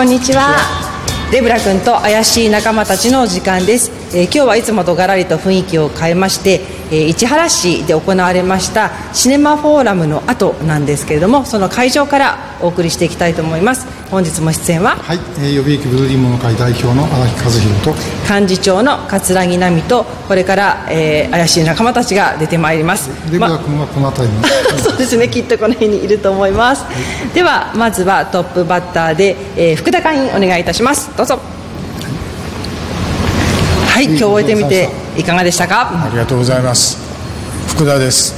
こんにちは。デブラ君と怪しい仲間たちの時間です、えー今日はいつもとがらりと雰囲気を変えまして、えー市原市で行われましたシネマフォーラムの後なんですけれどもその会場からお送りしていきたいと思います本日も出演ははい、えー予備役ブルーリンモノ会代表の荒木和弘と幹事長の桂木奈美とこれから、えー怪しい仲間たちが出てまいりますまデブラ君はこの辺りに、そうですね、きっとこの辺にいると思います。では、まずはトップバッターで、えー福田会員お願いいたします。どうぞ。はい、今日終えてみていかがでしたか？ありがとうございます。福田です、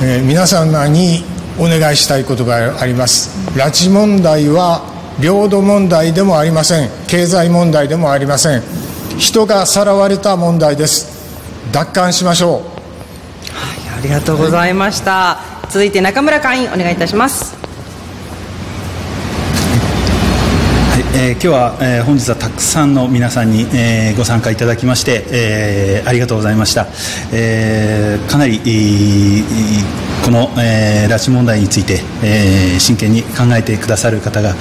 えー皆さんにお願いしたいことがあります。拉致問題は領土問題でもありません。経済問題でもありません。人がさらわれた問題です。奪還しましょう。ありがとうございました。続いて中村会員お願いいたします。はいえー今日は、えー本日はたくさんの皆さんに、えーご参加いただきまして、えーありがとうございました、えーかなりいいいこの、えー拉致問題について、えー真剣に考えてくださる方が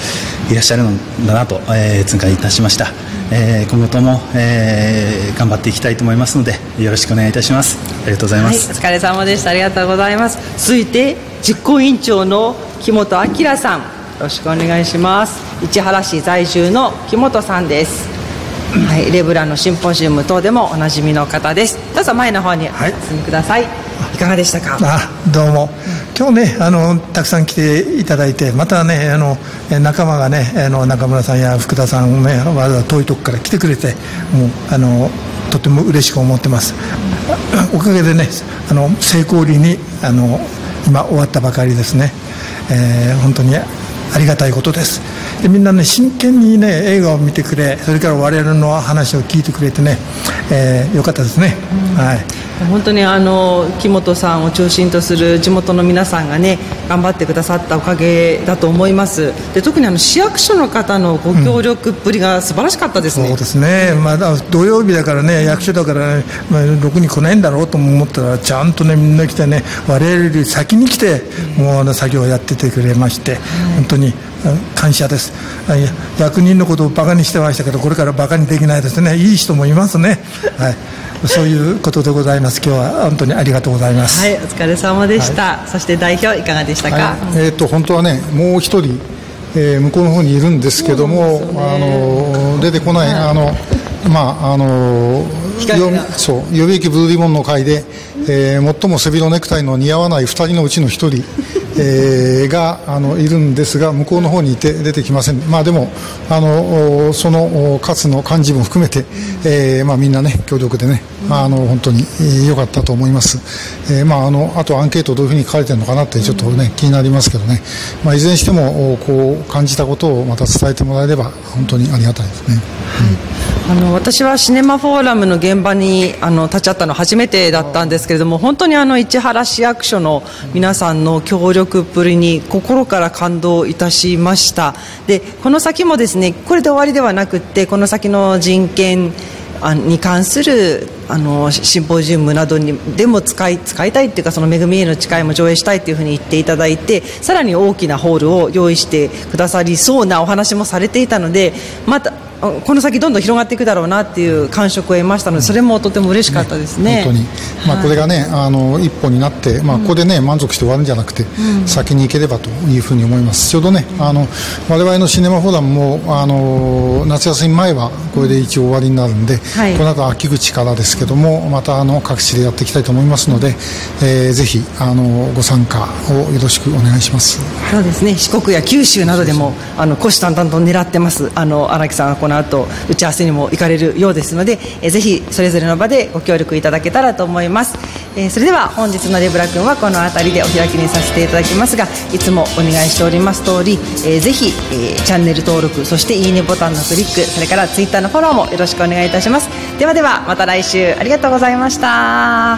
いらっしゃるんだなと、えー痛感いたしました、えー今後とも、えー頑張っていきたいと思いますのでよろしくお願いいたしますありがとうございまはい、お、疲れ様でした。ありがとうございます。続いて実行委員長の木本明さん、よろしくお願いします。市原市在住の木本さんです。はい、レブランのシンポジウム等でもおなじみの方です。どうぞ前の方におはい進みください。い、かがでしたか？あどうも、今日ねあのたくさん来ていただいてまたねあのえ仲間がねあの中村さんや福田さんねわざわざ遠いとこから来てくれてもうあのとても嬉しく思ってますおかげでねあの成功裏にあの今終わったばかりですね、えー本当にありがたいことですでみんなね真剣にね映画を見てくれそれから我々の話を聞いてくれてね、えーよかったですね、はい本当にあの木本さんを中心とする地元の皆さんがね頑張ってくださったおかげだと思います。で特にあの市役所の方のご協力っぷりが素晴らしかったですね、そうですね、まだ土曜日だからね、役所だから、ね、まあ、ろくに来ないんだろうと思ったら、ちゃんとね、みんな来てね、我々より先に来て、もうあの作業をやっててくれまして、本当にあ感謝です。役人のことをバカにしてましたけど、これからバカにできないですね、いい人もいますね。はいそういうことでございます。今日は本当にありがとうございます。はい、お疲れ様でした、そして代表いかがでしたか、はい。えー、と本当はね、もう一人、えー向こうの方にいるんですけども、あの出てこない、あのまああの予備そう予備役ブルーリボンの会で、えー最も背広ネクタイの似合わない2人のうちの1人、えーがあのいるんですが、向こうの方にいて出てきません、まあ、でも、あのそのお勝の幹事も含めて、えーまあ、みんなね、協力でね、あの本当に良かったと思います。えーまあ、あのあとアンケートどういうふうに書かれてるのかなってちょっとね、気になりますけどね、まあ、いずれにしてもおこう感じたことをまた伝えてもらえれば本当にありがたいですね。あの私はシネマフォーラムの現場にあの立ち会ったの初めてだったんですけれども本当にあの市原市役所の皆さんの協力っぷりに心から感動いたしました。でこの先もですねこれで終わりではなくてこの先の人権に関するあのシンポジウムなどにでも使い使いたいっていうかその恵みへの誓いも上映したいっていうふうに言っていただいてさらに大きなホールを用意してくださりそうなお話もされていたのでまたこの先どんどん広がっていくだろうなっていう感触を得ましたのでそれもとても嬉しかったですね。本当に、まあ、これがね、あの一歩になって、まあ、ここでね、満足して終わるんじゃなくて、先に行ければというふうに思います。ちょうどね、あの我々のシネマフォーラムもあの夏休み前はこれで一応終わりになるんで、はい。この後秋口からですけども、またあの各地でやっていきたいと思いますので、えーぜひあのご参加をよろしくお願いします。そうですね。四国や九州などでもあの虎視眈々と狙ってます。あの荒木さんはこの後打ち合わせにも行かれるようですのでえーぜひそれぞれの場でご協力いただけたらと思います、えーそれでは本日のレブラ君はこの辺りでお開きにさせていただきますがいつもお願いしております通り、えーぜひ、えーチャンネル登録そしていいねボタンのクリックそれからツイッターのフォローもよろしくお願いいたします。ではではまた来週。ありがとうございました。